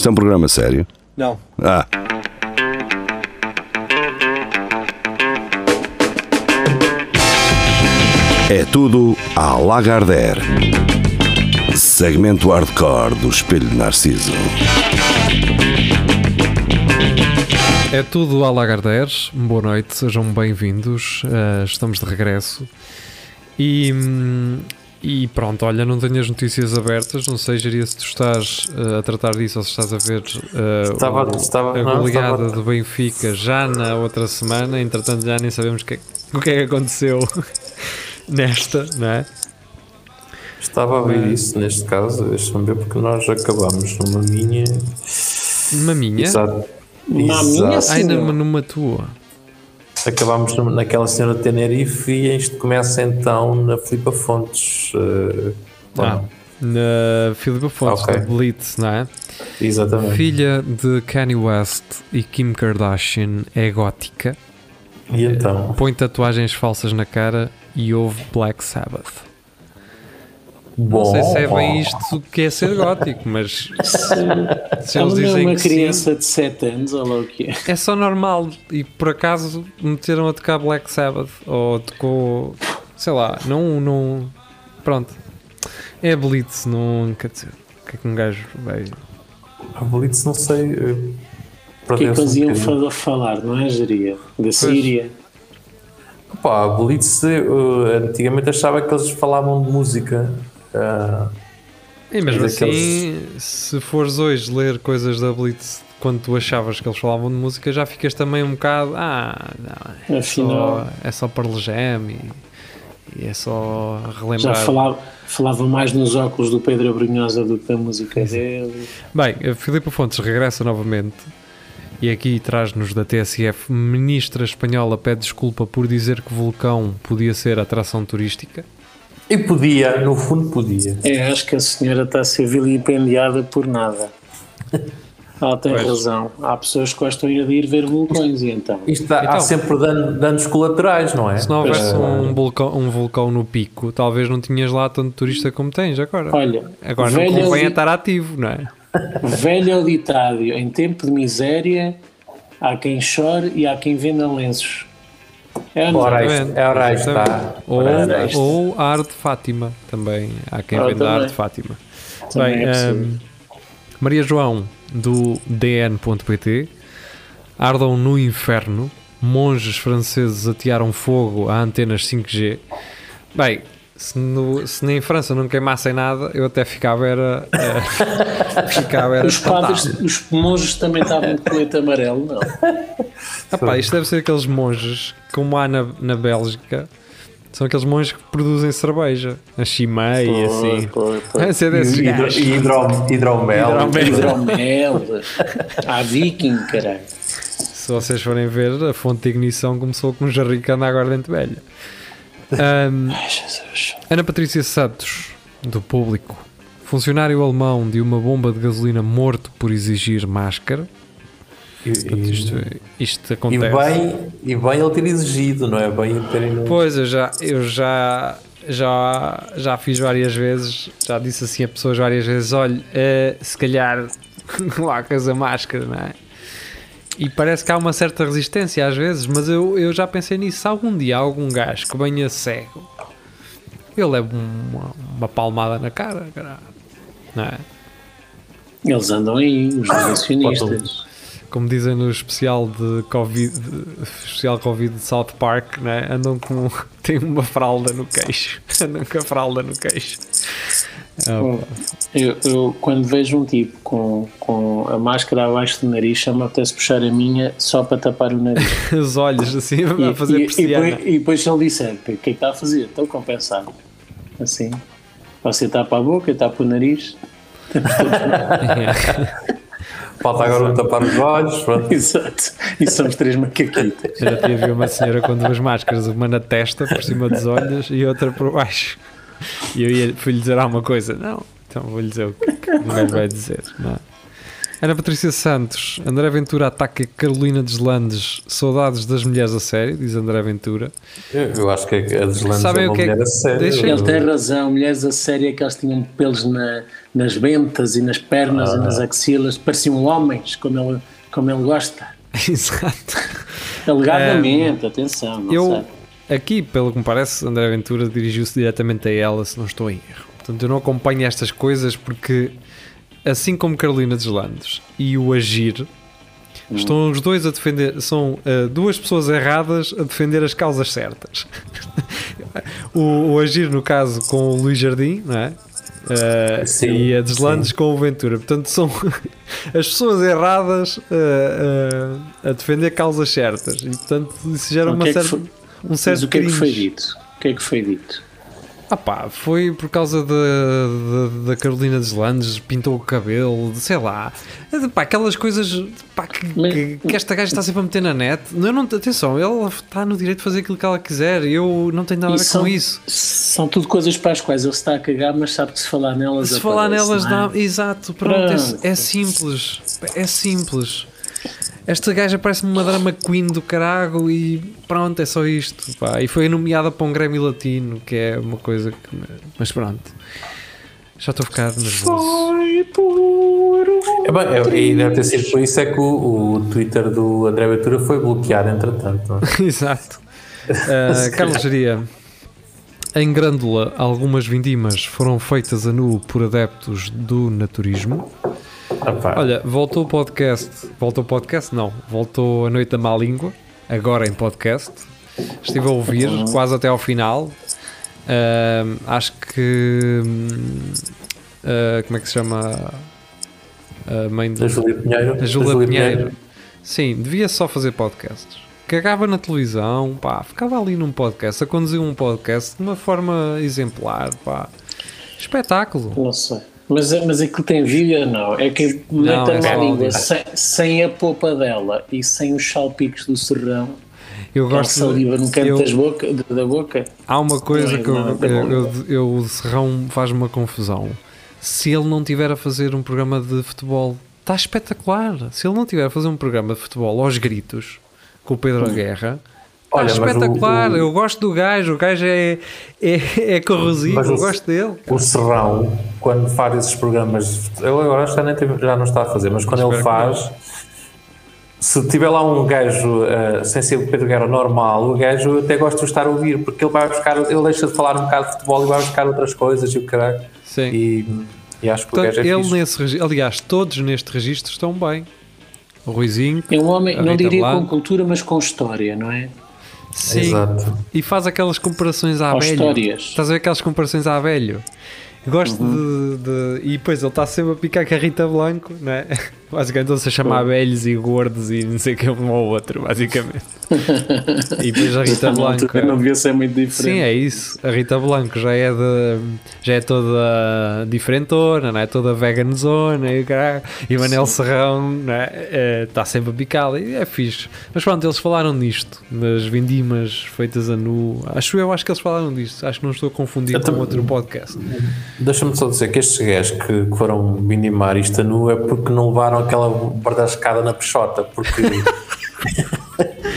Isto é um programa sério? Não. Ah. É tudo à Lagardère. Segmento hardcore do Espelho de Narciso. É tudo à Lagardère. Boa noite, sejam bem-vindos. Uh, estamos de regresso. E, hum, e pronto, olha, não tenho as notícias abertas. Não sei, se tu estás uh, a tratar disso ou se estás a ver uh, Estava- o- estava- a goleada estava- do Benfica já na outra semana. Entretanto, já nem sabemos o que, é- o que é que aconteceu nesta, não é? Estava a ver isso neste caso, deixa-me ver porque nós acabámos numa minha. Uma minha? Exato. Na minha. Ai, numa, numa tua. Acabámos naquela cena de Tenerife e isto começa então na Filipa Fontes. ou Ah, na Filipe Fontes, Ok. do Blitz, não é? Exatamente. Filha de Kanye West e Kim Kardashian é gótica, E então? põe tatuagens falsas na cara e ouve Black Sabbath. Não sei se é bem isto que é ser gótico, mas se eles Ela não é dizem uma que sim, criança de 7 anos, olha lá o que é. é só normal. E por acaso meteram a tocar Black Sabbath ou tocou, sei lá, não. não pronto. É Blitz, não. Quer dizer, o que é que um gajo vai. A Blitz não sei. eh, O que é que eles iam um fa- falar, não é, Jeria? Da Síria. Pá, a Blitz, eh, antigamente achava que eles falavam de música. Ah, E mesmo É assim, daqueles- se fores hoje ler coisas da Blitz quando tu achavas que eles falavam de música, já ficas também um bocado. Ah, não, é Afinal, só, é só Pearl Jam e, e é só já relembrar. falava, falava mais nos óculos do Pedro Abrunhosa do que da música dele. Bem, a Filipe Fontes regressa novamente e aqui traz-nos da TSF. Ministra espanhola pede desculpa por dizer que vulcão podia ser atração turística. E podia, no fundo podia. É, acho que a senhora está a ser vilipendiada por nada. Ela tem Pois. razão. Há pessoas que gostam de ir ver vulcões e então. Isto há, há Então. sempre dan- danos colaterais, não é? Se não houvesse Ah, um vulcão, um vulcão no pico, talvez não tinhas lá tanto turista como tens agora. Olha, Agora não convém li- estar ativo, não é? Velho ditado, em tempo de miséria, há quem chore e há quem venda lenços. É não? Ora, ora, está. Ou, ou a arte de Fátima também. Há quem Ah, venda a arte de Fátima. Também Bem, é possível. hum, Maria João, do DN.pt. Ardam no inferno. Monges franceses atearam fogo a antenas 5G. Bem, se, no- se nem em França não queimassem nada, eu até ficava era. eh, ficava era Os padres, os monges também estavam de colete amarelo, não. Ah pá, isto deve ser aqueles monges, como há na, na Bélgica, são aqueles monges que produzem cerveja, a chimei e assim. Pois, pois, Deve ser desses E hidro- e hidro- hidromel. Hidromel. Hidromel, a viking, caralho. Se vocês forem ver, a fonte de ignição começou com um jarrico que anda agora dentro velha. Ahm, Ai, Jesus. Ana Patrícia Santos, do Público. Funcionário alemão de uma bomba de gasolina morto por exigir máscara. E, Portanto, e- Isto, isto e acontece. bem, e bem ele ter exigido, não é? Bem terem. Pois, eu já, eu já, já, já fiz várias vezes, já disse assim a pessoas várias vezes: olha, eh, se calhar lá com essa máscara, não é? E parece que há uma certa resistência às vezes, mas eu, eu já pensei nisso. Se algum dia algum gajo que venha cego, eu levo uma, uma palmada na cara, caralho. não é? Eles andam aí, os negacionistas. Como dizem no especial de Covid, de- especial Covid de South Park, né? andam com. têm uma fralda no queixo. Andam com a fralda no queixo. Ah, Eu, eu, quando vejo um tipo com, com a máscara abaixo do nariz, chama apetece puxar a minha só para tapar o nariz. os olhos assim E, a fazer e- e depois, e depois se ele disser, o que é que está a fazer? Estou compensado. Assim. Você tapa a boca, tapa o nariz. Falta agora um tapar os olhos. Pronto. Exato. E somos três macaquitas. Já tinha visto uma senhora com duas máscaras, uma na testa, por cima dos olhos, e outra por baixo. E eu ia, fui-lhe dizer alguma coisa. Não, então vou-lhe dizer o que, que o gajo vai dizer. Não. É? Ana Patrícia Santos, André Ventura ataca Carolina Deslandes, saudades das mulheres a sério, diz André Ventura. Eu, eu acho que a Deslandes Sabem é o uma que é que- mulher a sério. deixa- Ele tem razão, mulheres a sério é que elas tinham pelos na- nas ventas e nas pernas e nas axilas, pareciam homens, como ele, como ele gosta. Exato. Alegadamente, atenção, não Eu, sei. aqui, pelo que me parece, André Ventura dirigiu-se diretamente a ela, se não estou em erro. Portanto, eu não acompanho estas coisas porque, assim como Carolina Deslandes e o Agir, estão os dois a defender, são ah, duas pessoas erradas a defender as causas certas. o, o Agir, no caso, com o Luís Jardim, não é? Ah, Sim, e a Deslandes sim. com o Ventura. Portanto, são as pessoas erradas ah, a defender causas certas. E, portanto, isso gera O uma é certa, um Mas certo o que é que foi dito? O que é que foi dito? Ah pá, foi por causa da, da, Carolina Deslandes, pintou o cabelo, sei lá. Pá, aquelas coisas pá, que, que, que esta gaja está sempre a meter na net. Eu não, atenção, ela está no direito de fazer aquilo que ela quiser. Eu não tenho nada a ver são, com isso. são tudo coisas para as quais ele se está a cagar, mas sabe que se falar nelas Se falar nelas, é? dá. Exato, pronto, é- Pronto. É, simples. É simples. Esta gaja parece-me uma drama queen do carago e pronto, é só isto. Pá. E foi nomeada para um Grammy Latino, que é uma coisa que. Mas pronto. Já estou a ficar nervoso. É bem, é- e deve ter sido por isso é que o, o Twitter do André Ventura foi bloqueado, entretanto. Exato. Uh, Carlos Geria. Em Grândola, algumas vindimas foram feitas a nu por adeptos do naturismo. Ah. Olha, voltou o podcast. Voltou o podcast? Não. Voltou a Noite da Má Língua, agora em podcast. Estive a ouvir quase até ao final. Ahm, acho que. ah, como é que se chama? A mãe Da do. Júlia Pinheiro. A Júlia Pinheiro. Sim, devia só fazer podcasts. Cagava na televisão, pá, ficava ali num podcast, a conduzir um podcast de uma forma exemplar, pá. Espetáculo. Não sei. Mas, mas aquilo tem vídeo, não. É que é a só língua sem, sem a popa dela e sem os salpicos do serrão, Eu gosto saliva no canto eu- das boca, da boca. Há uma coisa Não é que eu, eu, eu, eu- o Serrão faz uma confusão. Se ele não tiver a fazer um programa de futebol, está espetacular. Se ele não tiver a fazer um programa de futebol aos gritos com o Pedro Guerra, está Olha, mas o- espetacular. o- Eu gosto do gajo, o gajo é, é, é corrosivo, Mas eu o- gosto dele. O Serrão, quando faz esses programas, ele agora já, nem tem- já não está a fazer, mas quando Espero ele faz, se tiver lá um gajo eh, sem ser o Pedro Guerra normal, o gajo até gosta de estar a ouvir, porque ele vai buscar, ele deixa de falar um bocado de futebol e vai buscar outras coisas e o caralho. Sim. E, e acho que o Portanto, gajo é ele fixe. nesse aliás, todos neste registro estão bem. O Ruizinho, É um homem, não diria Blanco. com cultura, mas com história, não é? Sim, Exato. e faz aquelas comparações à velho. histórias. Estás a ver aquelas comparações à velho? Gosto Uhum. de, de- E depois ele está sempre a picar com a Rita Blanco, não é? Basicamente estão-se a chamar velhos e gordos e não sei o que um ao outro, basicamente. e depois a Rita Blanco. não devia ser muito diferente. Sim, é isso. A Rita Blanco já é de, já é toda diferentona, não é? Toda veganzona e o caralho. E o Manel Serrão é? É, está sempre a e é fixe. Mas pronto, eles falaram nisto, nas vindimas feitas a nu. Acho eu, acho que eles falaram disto. Acho que não estou a confundir Eu com também- outro podcast. Deixa-me só dizer que estes gajos que, que foram vindimar isto a nu é porque não levaram aquela bardascada na peixota, porque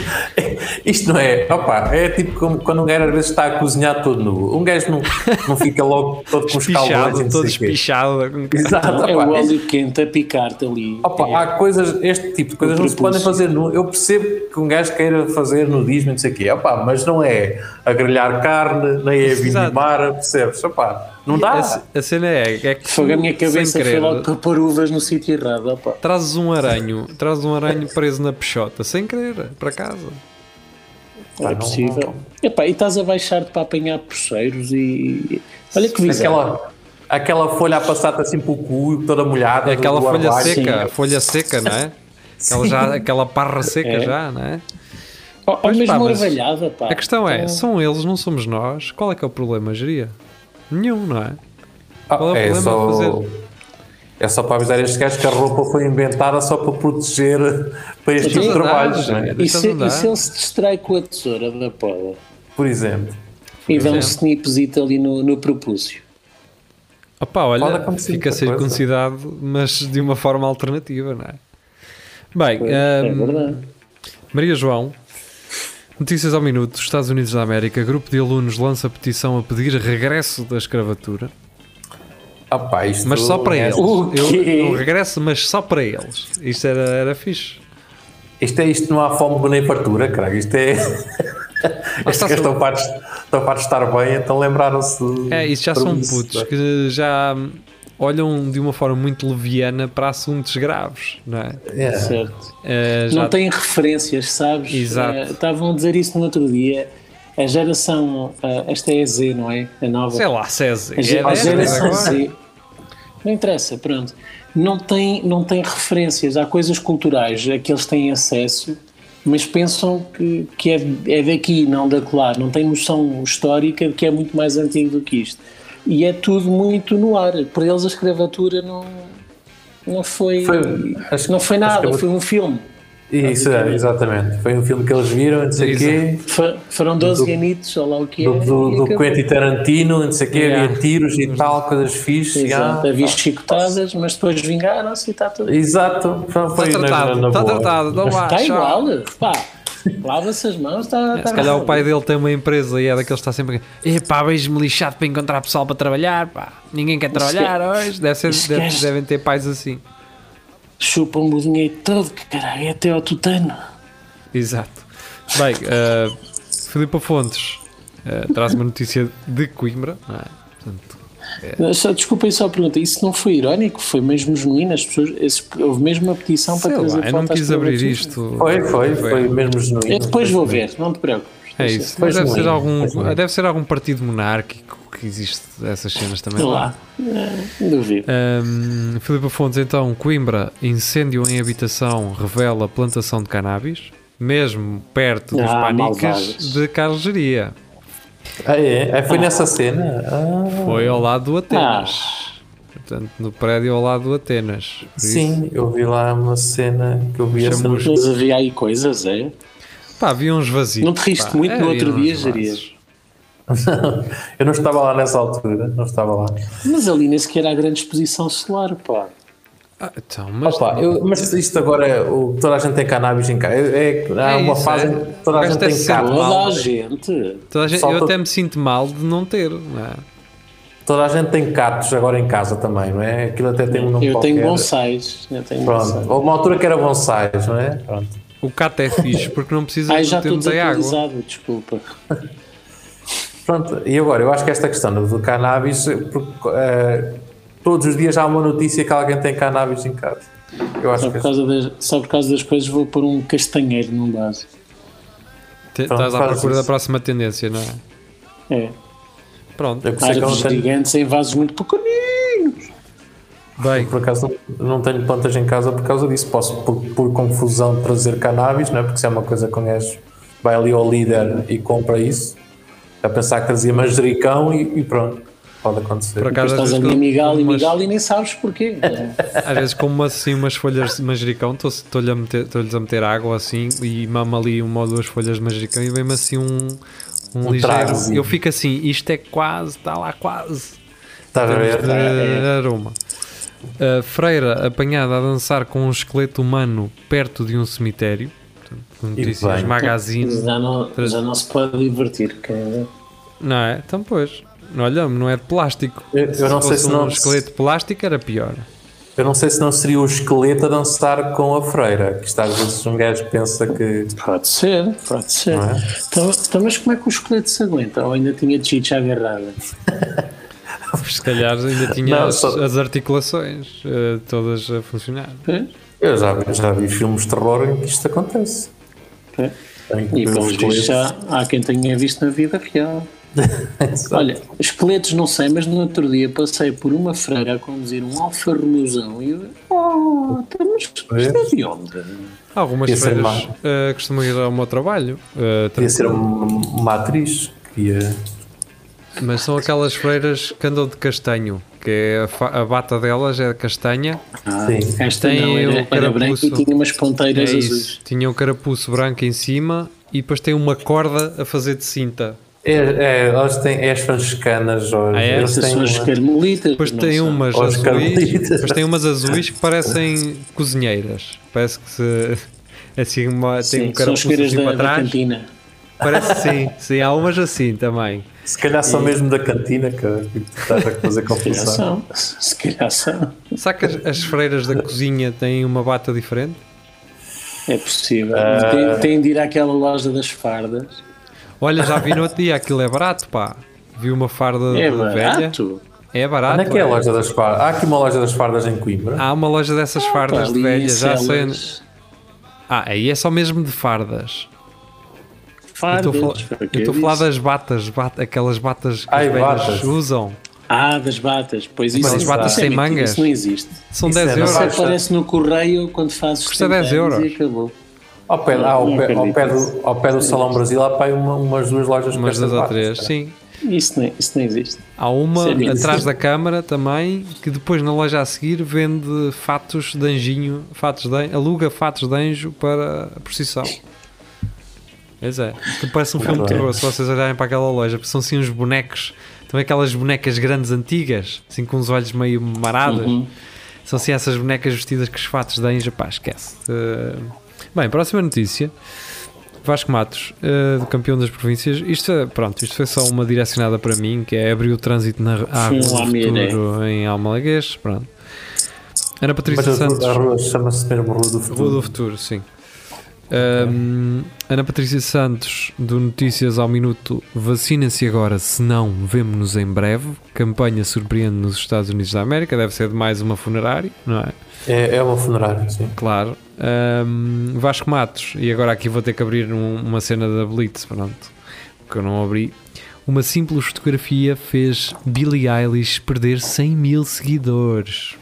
isto não é, opa, é tipo como quando um gajo às vezes está a cozinhar todo nu, um gajo não, não fica logo todo com os não todo espichado. Exato, É o opa, óleo quente a picar-te ali. Opa, É. há coisas, este tipo de coisas não se podem fazer nu. Eu percebo que um gajo queira fazer nudismo e não sei o quê, opa, mas não é a grelhar carne, nem é Exato. vindimar, percebes? Opa, não dá. A, a cena é, é que Fogo, a minha cabeça sem foi querer, logo para pôr uvas no sítio errado. Opa. trazes um aranho, trazes um aranho preso na peixota, sem querer, para casa. É não- possível. Epá, e estás a baixar-te para apanhar puxeiros e. Olha que visão. Aquela, aquela folha a passar-te assim pelo cu, toda molhada. É aquela do folha seca, sim. folha seca, não é? Aquela, já, aquela parra seca É. já, não é? Pois, mesmo pá, orvalhada, pá. A questão é, Então, são eles, não somos nós. Qual é que é o problema, geria? Nenhum, não é? Ah, Qual é o é, problema só, de fazer? É só para avisar estes gajos que a roupa foi inventada só para proteger para este tipo de trabalhos, é? gente. E se, e se ele se distrai com a tesoura da poda por exemplo. e dá um snipzito ali no, no propúcio? Opa, olha, fica circuncidado, mas de uma forma alternativa, não é? Bem, É hum, verdade. Maria João, notícias ao minuto, Estados Unidos da América, grupo de alunos lança petição a pedir regresso da escravatura, Pá, isto mas só para é- eles. O Eu, eu regresso, mas só para eles. Isto era, era fixe. Isto é isto, não há fome nem fartura, caralho. Isto é. Gajos estão fartos, estão de estar bem, então lembraram-se. É, isso já para são isso, putos é? que já olham de uma forma muito leviana para assuntos graves, não é? É. Certo. Eh, já- Não têm referências, sabes? Exato. Eh, Estavam a dizer isso no outro dia. A geração, esta é a Z, não é? A nova. Sei lá, ge- é a desta geração? Z. Não interessa, pronto. Não tem, não tem referências. Há coisas culturais a que eles têm acesso, mas pensam que, que é, é daqui, não da lá. Não têm noção histórica de que é muito mais antigo do que isto. E é tudo muito no ar. Para eles a escravatura não, não foi, Foi- não foi nada, escrava- foi um filme. Isso, é, exatamente. Foi um filme que eles viram, não sei o quê. Foram 12 Do- ganitos, ou lá o que é. Do, do, e do. Quentin Tarantino, não sei o quê, Yeah. havia tiros e tal, coisas fixes. Exato, ah, havia chicotadas, mas depois vingaram-se e está tudo. Exato, foi Está tratado, na- na está boa. tratado. Não vá, Está tchau. igual, pá. Lava-se as mãos, está. É, Se calhar o pai dele tem uma empresa e é daqueles que está sempre. Epá, vejo-me lixado para encontrar pessoal para trabalhar. Pá. Ninguém quer trabalhar hoje. Deve ser, deve- devem ter pais assim. Chupam-me o dinheiro todo, que caralho, é até ao tutano. Exato. Bem, uh, Filipe Fontes uh, traz uma notícia de Coimbra. Não é? Portanto, Só, desculpem só a pergunta, isso não foi irónico? Foi mesmo genuíno? As pessoas, esses- houve mesmo uma petição para sei trazer lá, eu não quis abrir isto. Foi, foi, foi mesmo genuíno. Eu depois Foi vou ver, não te preocupes. É isso. Mas deve ser, algum, deve ser algum partido monárquico que existe essas cenas também. Sei lá. lá, Eh, duvido. Um, Filipe Fontes, então, Coimbra, incêndio em habitação revela plantação de cannabis, mesmo perto dos Ah, malvados. de Carlegeria. Ah, é? Ah, foi nessa cena? Ah, Foi ao lado do Atenas. Portanto, no prédio ao lado do Atenas. Por isso, sim, eu vi lá uma cena que eu vi Mas havia aí coisas, é? Pá, havia uns vazios. Não te riste pá. muito no outro dia. Jarias? Eu não estava lá nessa altura, não estava lá. Mas ali nem sequer há grande exposição solar, pá. Ah, então, mas Opa, eu- mas isto agora é o toda a gente tem cannabis em casa. É, é- há É uma isso, fase é. em que toda a gente tem ser cannabis. mal. Toda a gente. toda a gente- eu até me sinto mal de não ter. Não é? Toda a gente tem catos agora em casa também, não é? Aquilo até tem um nome Eu tenho qualquer. bonsais. Eu tenho Pronto, bonsais. houve uma altura que era bonsais, não é? Pronto. O cato é fixe porque não precisa Ai, de já estou ter muita água. desculpa. Pronto, e agora, eu acho que esta questão do cannabis, porque, eh, todos os dias há uma notícia que alguém tem cannabis em casa. Eu acho Só que por, causa das, só por causa das coisas vou pôr um castanheiro num Pronto, Estás à procura isso. da próxima tendência, não é? É. Pronto. é Árvores gigantes em vasos muito pequeninos. Bem, por acaso não, tenho plantas em casa por causa disso. Posso, por, por confusão, trazer cannabis, não é? Porque se é uma coisa que gajo vai ali ao líder e compra isso, a pensar que trazia manjericão e, e pronto, pode acontecer. Por acaso, estás ali a migal e migal e nem sabes porquê. às vezes como assim umas folhas de manjericão, estou- estou-lhe a meter- estou-lhes a meter água assim e mama ali uma ou duas folhas de manjericão e vem-me assim um, um, Um ligeiro. tragozinho. Eu fico assim, isto é quase, está lá quase. Estás a ver? de aroma. A freira apanhada a dançar com um esqueleto humano perto de um cemitério. Notícias bem. magazine. Já não, já não se pode divertir. quer ver? Não é? Então, pois. Olha, não é de plástico. Eu- eu não sei fosse se não- um esqueleto de plástico era pior. Eu não sei se não seria o esqueleto a dançar com a freira, que está às vezes um gajo pensa que. Pode ser, pode ser. É? Então, então, mas como é que o esqueleto se aguenta? Ou ainda tinha de chicha agarrada? Se calhar ainda tinha Não, as, só- as articulações eh, todas a funcionar. É? Eu já, vi- já vi filmes de terror em que isto acontece. É. E os pelos vistos já há quem tenha visto na vida real. Olha, esqueletos não sei, mas no outro dia passei por uma freira a conduzir um Alfa Romeozão e eu. Oh, isto é de onde? Algumas feiras má. eh, costumam ir ao meu trabalho, eh, Podia ser uma, uma atriz que ia. Mas são aquelas freiras que andam de castanho, que é a, a bata delas é de castanha, Ah, Sim. esta Tem não, o era, era carapuço. branca e tinha umas é ponteiras isso. azuis. Tinha um carapuço branco em cima e depois tem uma corda a fazer de cinta. É, é, elas têm é as franciscanas hoje. Ah, é? Eles têm são as carmelitas. Depois tem umas azuis, depois tem umas azuis que parecem cozinheiras. Parece que se assim uma, tem Sim, um carapuço assim da, para da trás. cantina. Parece sim, sim, há umas assim também. Se calhar são mesmo da cantina que, que estás a fazer Se calhar confusão. são. Se calhar são. Sabe que as, as freiras da cozinha têm uma bata diferente? É possível. Ah. Tem, tem de ir àquela loja das fardas. Olha, já vi no outro dia, aquilo é barato, pá. Vi uma farda É de velha. barato. É barato. Onde é que é a pá. loja das fardas? Há aqui uma loja das fardas em Coimbra. Há uma loja dessas fardas Pá, de velhas, já sei. Ah, aí é só mesmo de fardas. Eu estou a falar- eu estou a das batas, bat- aquelas batas que Ai, as velhas batas. usam. Ah, das batas. Pois isso, Mas as batas sem mangas? Isso não existe. São Isso 10 é euros. Isso aparece no correio quando fazes Custa 70 10 anos euros. E acabou. Ao pé, Não, ah, ao pé, ao pé do, ao pé do Salão Brasil há pá, uma, umas duas lojas Umas com duas ou três, sim. Isso não, isso não existe. Há uma é atrás da câmara também, que depois na loja a seguir vende fatos de anjinho, fatos de, aluga fatos de anjo para a procissão. Pois é, que parece um filme de terror se vocês olharem para aquela loja, porque são assim uns bonecos, também aquelas bonecas grandes antigas, assim com os olhos meio marados. Uhum. São assim essas bonecas vestidas com os fatos de anjo, pá, esquece. Uh, bem, próxima notícia. Vasco Matos, uh, do campeão das províncias. Isto, é- pronto, isto foi só uma direcionada para mim, que é abrir o trânsito na Rua do irei. Futuro em Almalaguês. Pronto. Ana Patrícia Mas a, Santos. a rua chama-se mesmo Rua do Futuro. Rua do Futuro, sim. Um, Ana Patrícia Santos, do Notícias ao Minuto, vacinem-se agora, se não, vemo-nos em breve. Campanha surpreende nos Estados Unidos da América, deve ser de mais uma funerária, não é? É, é uma funerária, sim. Claro. Um, Vasco Matos, e agora aqui vou ter que abrir um- uma cena da Blitz, pronto, que eu não abri. Uma simples fotografia fez Billie Eilish perder 100 mil seguidores.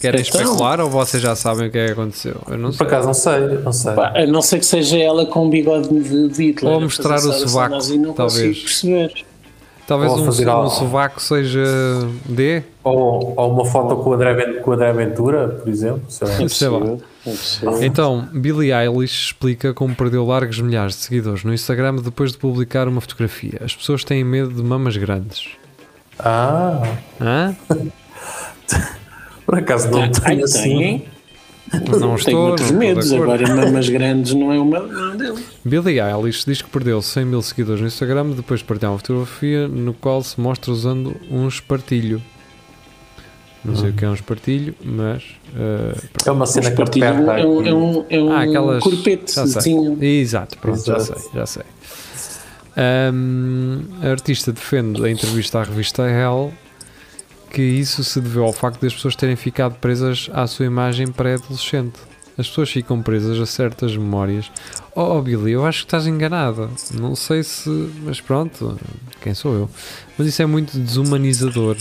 Querem Então? especular ou vocês já sabem o que é que aconteceu? Eu não Por sei. acaso não sei, não sei. Pá, a não ser que seja ela com um bigode de, Hitler. Ou a mostrar o sovaco, talvez. perceber. Talvez Ou um, fazer um algo. sovaco seja D? Ou, ou uma foto com o André, com o André Ventura, por exemplo. Sei lá. É Sei lá. possível. É possível. Então, Billie Eilish explica como perdeu largos milhares de seguidores no Instagram depois de publicar uma fotografia. As pessoas têm medo de mamas grandes. Ah, Hã? por acaso não Ai, tenho assim. tem. Não Tenho estou. outros não medos. Agora, mamas grandes não é uma não é um deles. Billie Eilish diz que perdeu 100 mil seguidores no Instagram depois de partilhar uma fotografia no qual se mostra usando um espartilho. Não sei o que é um espartilho, mas. eh, É uma cena que Partilho aperta é um, aqui. é um, é um Ah, aquelas. Já corpetezinho. Exato, pronto, já Exato. sei, já sei. Ahm, a artista defende a entrevista à revista Hell que isso se deveu ao facto das pessoas terem ficado presas à sua imagem pré-adolescente. As pessoas ficam presas a certas memórias. Oh, oh Billy, eu acho que estás enganada. Não sei se. Mas pronto, quem sou eu? Mas isso é muito desumanizador.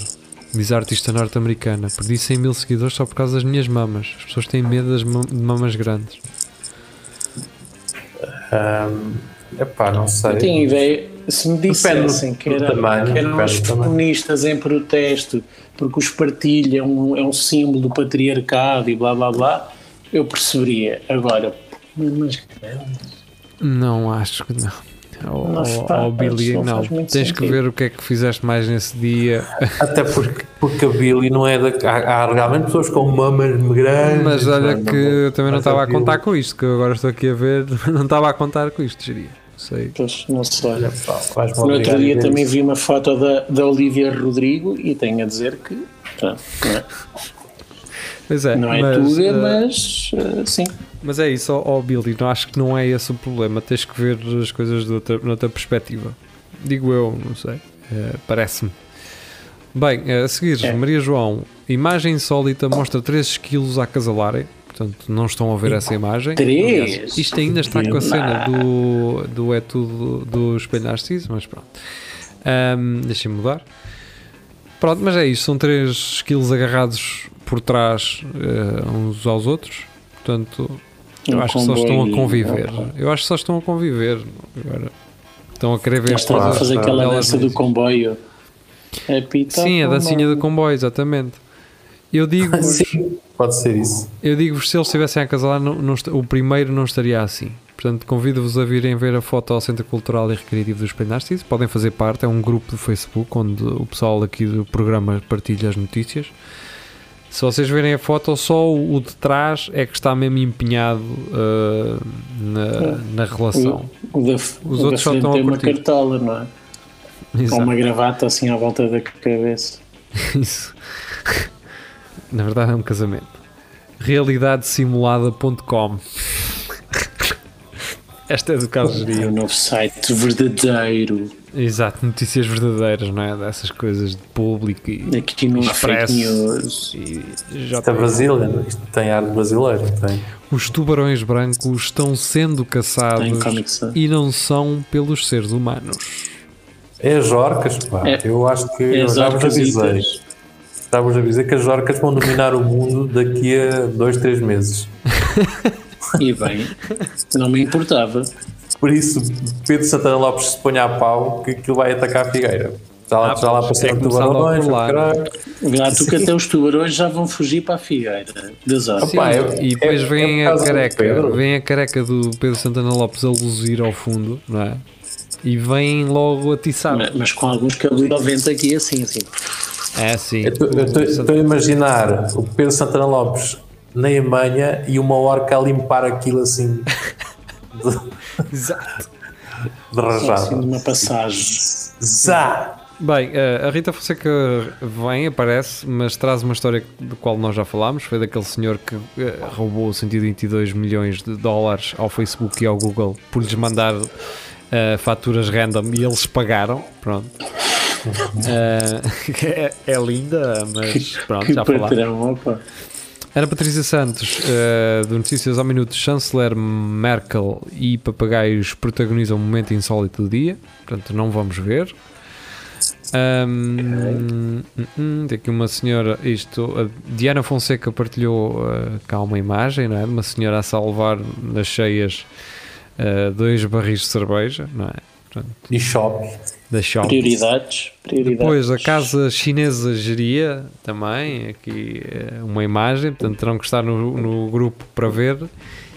Diz a artista norte-americana. Perdi 100 mil seguidores só por causa das minhas mamas. As pessoas têm medo das mam- de mamas grandes. Ahm, epá, não sei. Eu tenho ideia, se me dissessem que, era, tamanho, que eram os feministas em protesto porque os partilha é um, é um símbolo do patriarcado e blá blá blá, eu perceberia. Agora, mas Não, acho que não. Faz- oh, Billy, não Tens que sentido. ver o que é que fizeste mais nesse dia. Até porque, porque a Billy não é da. Há, há realmente pessoas com mamas grandes. Mas olha não- que eu também não estava a contar com isto, que eu agora estou aqui a ver. Não estava a contar com isto, diria. Sei. pois, não sei. Olha, No outro dia também isso. vi uma foto da, da Olivia Rodrigo e tenho a dizer que pronto, não é, Pois é, não é mas, tudo, eh, mas eh, sim. mas é isso, ó ó, Billy. Não acho que não é esse o problema. Tens que ver as coisas de outra, noutra perspectiva. Digo eu, não sei. Eh, Parece-me. Bem, a seguir, É. Maria João, imagem insólita mostra 3 esquilos a acasalarem. Portanto, não estão a ver essa imagem. Três? Isto ainda está com a cena do, do é tudo do espelho narciso, mas pronto. Ahm, Deixem-me mudar. Pronto, mas é isso. São 3 esquilos agarrados por trás eh, uns aos outros. Portanto, eu Um acho que só estão a conviver. Eu acho que só estão a conviver. Agora, estão a querer ver Eles estão a coisas fazer aquela dança do comboio. Apita Sim, a dancinha do comboio, exatamente. Eu digo-vos, Sim, pode ser isso. eu digo se eles estivessem a casar, não, não o primeiro não estaria assim. Portanto, convido-vos a virem ver a foto ao Centro Cultural e Recreativo do Espelho Narciso. Podem fazer parte, é um grupo do Facebook onde o pessoal aqui do programa partilha as notícias. Se vocês verem a foto, só o o de trás é que está mesmo empenhado uh, na, na relação. O da, Os o outros só estão a tem uma cartola, não é? Exato. uma gravata assim à volta da cabeça. Isso. Na verdade é um casamento. Realidadesimulada.com Esta é do Carlos É o novo site verdadeiro. Exato, notícias verdadeiras, não é? Dessas coisas de público e, Aqui no Expresso. fake news. e já Isto é brasileiro, isto tem ar brasileiro. Tem. Os tubarões brancos estão sendo caçados e não são pelos seres humanos. É as orcas, pá. É. Eu acho que É eu já vos avisei. Já vos avisei que as orcas vão dominar o mundo daqui a dois, três meses. E bem, não me importava. Por isso, Pedro Santana Lopes se ponha a pau que aquilo vai atacar a Figueira. Já lá, Ah, já lá passaram é tubarões. Já tu que até os tubarões já vão fugir para a figueira das horas. Opa, é- E depois é- vem é a careca, vem a careca do Pedro Santana Lopes a luzir ao fundo, não é? E vem logo atiçado. Mas, mas com alguns cabelos ao vento aqui assim, assim. É assim. Eu estou- a imaginar o Pedro Santana Lopes na Alemanha e uma orca a limpar aquilo assim de, Exato. de Assim, rajada. numa passagem. Zá! Bem, eh, a Rita Fonseca vem, aparece, mas traz uma história do qual nós já falámos. Foi daquele senhor que eh, roubou 122 milhões de dólares ao Facebook e ao Google por lhes mandar eh, faturas random e eles pagaram. Pronto. Eh, é, é linda, mas pronto, Que já patrão, opa. Ana Patrícia Santos, eh, do Notícias ao Minuto, chanceler Merkel e papagaios protagonizam um momento insólito do dia, portanto não vamos ver. Hum, hum, tem aqui uma senhora, isto, a Diana Fonseca partilhou eh, cá uma imagem, não é? De uma senhora a salvar nas cheias eh, dois barris de cerveja, não é? Portanto, E shop. Da. Prioridades. Prioridades. Depois a casa chinesa geria também, aqui eh, uma imagem, portanto terão que estar no, no grupo para ver.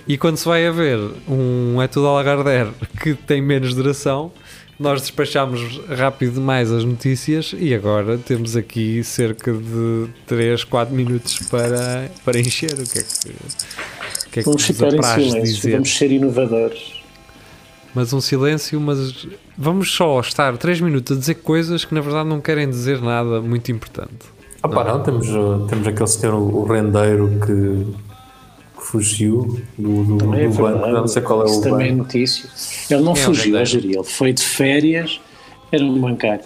E quando se vai a ver um É Tudo Alagardère que tem menos duração, nós despachamos rápido demais as notícias e agora temos aqui cerca de 3, 4 minutos para, para encher. O que é que, o que, é que Vamos ficar em apraz silêncio, dizer? vamos ser inovadores. Mas um silêncio, mas vamos só estar 3 minutos a dizer coisas que na verdade não querem dizer nada muito importante. Ah pá, não, temos, uh, temos aquele senhor, o rendeiro que, que fugiu do, do, Também é do banco, não sei qual é Isso o também é banco. notícia. Ele não Quem é o fugiu gerir, ele foi de férias, era um bancário.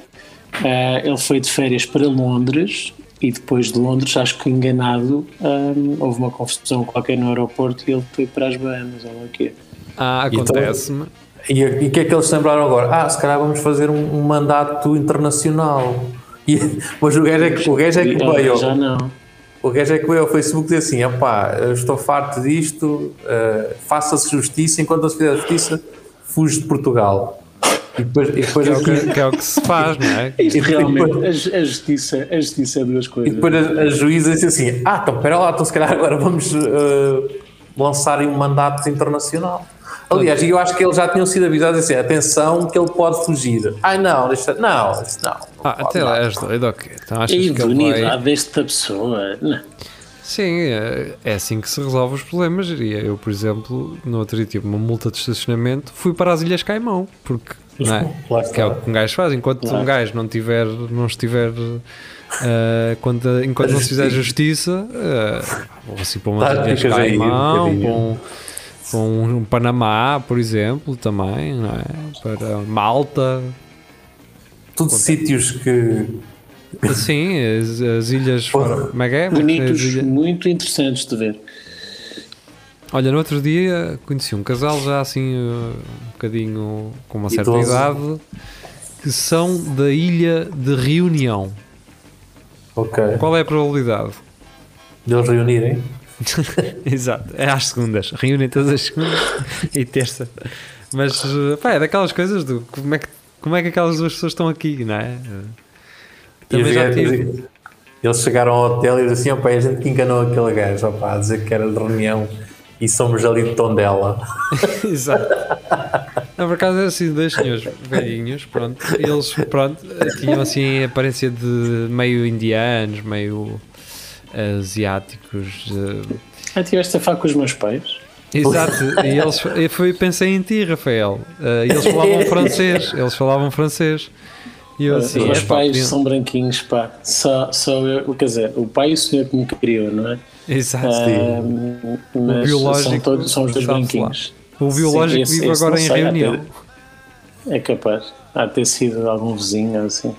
Ah, ele foi de férias para Londres e depois de Londres, acho que enganado, ah, houve uma confusão qualquer no aeroporto e ele foi para as Bahamas, ou o quê. Ah, Então- acontece-me. E e o que é que eles se lembraram agora? Ah, se calhar vamos fazer um, um mandato internacional. E, mas o gajo é que, o gajo é que Ah, veio. Já não. O gajo é que veio ao Facebook dizer assim: opá, eu estou farto disto, eh, faça-se justiça, enquanto não se fizer justiça, fuge de Portugal. E depois, e depois, Que é, que, que é o que se faz, não é? Isto E depois- realmente, a, a justiça, a justiça é duas e coisas. depois a, a juíza disse assim: ah, então espera lá, então se calhar agora vamos eh, lançar um mandato internacional. Aliás, eu acho que eles já tinham sido avisados assim: atenção, que ele pode fugir. Ai não, deixa, não, isso não. não Ah, pode até lá és doido, ok. Então achas a que ele vai... idoneidade desta pessoa. Não. Sim, é, é assim que se resolve os problemas, diria. Eu, por exemplo, no outro dia tive uma multa de estacionamento, fui para as Ilhas Caimão, porque não é? Que é o que um gajo faz, enquanto Claro. um gajo não tiver, não estiver, eh, quando, enquanto não se fizer justiça, uh, vou assim para umas Tá, Ilhas um Caimão, um, para um Panamá, por exemplo, também, não é? Para Malta, Tudo sítios que. Sim, as, as ilhas. fora- Como é que é? As Bonitos, ilhas- muito interessantes de ver. Olha, no outro dia conheci um casal já assim, uh, um bocadinho com uma certa Idoso. idade, que são da ilha de Reunião. Ok. Qual é a probabilidade? De eles reunirem. Exato, é às segundas. Reúnem todas as segundas e terça. Mas, uh, pá, é daquelas coisas do como é que, como é que aquelas duas pessoas estão aqui, não é? Também já tive. Eles chegaram ao hotel e disseram assim: opa, a gente que enganou aquele gajo, opa, a dizer que era de reunião e somos ali de Tondela. Exato. Na por acaso eram assim dois senhores velhinhos, pronto. Eles, pronto, tinham assim a aparência de meio indianos, meio asiáticos. eh, Ah, tiveste a falar com os meus pais? Exato, e eles, eu fui, pensei em ti, Rafael. Eh, eles falavam francês, eles falavam francês. E eu assim, os meus "Epá, pais podiam-" são branquinhos, pá. Só, só eu, quer dizer, o pai e o senhor que me criou, não é? Exato. Ah, mas biológico são, todos, são os dois branquinhos. O biológico Sim, vive esse agora em sei, de ter- reunião. É capaz. Há de ter sido algum vizinho assim.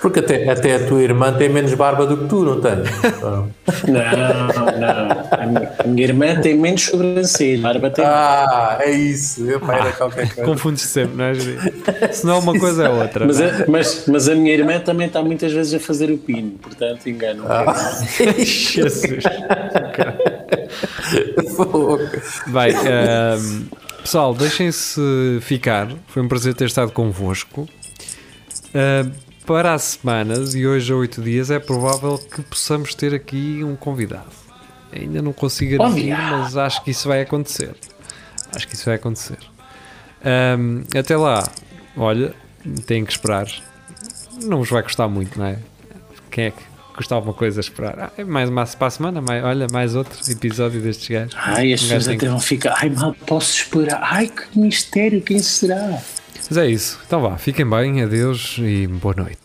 Porque até, até a tua irmã tem menos barba do que tu, não tem? Não, não. A minha, a minha irmã tem menos sobrancelha. Barba tem. ah, é isso. Eu era qualquer coisa. Confundes sempre, não é, Júlio? Se não é uma coisa é outra. Mas a, mas, mas a minha irmã também está muitas vezes a fazer o pino, portanto engano. Jesus. Fogo. Bem, ehm, pessoal, deixem-se ficar. Foi um prazer ter estado convosco. Ehm, para a semana, de hoje a oito dias, é provável que possamos ter aqui um convidado. Ainda não consigo garantir, mas acho que isso vai acontecer. Acho que isso vai acontecer. Ehm, até lá, olha, têm que esperar. Não vos vai custar muito, não é? Quem é que custa alguma coisa a esperar? Ah, é mais uma para a semana, mais, olha, mais outro episódio destes gajos. Ai, as Um pessoas tem até vão ficar. Ai, mal posso esperar. Ai, que mistério, quem será? Mas é isso. Então vá, fiquem bem, adeus e boa noite.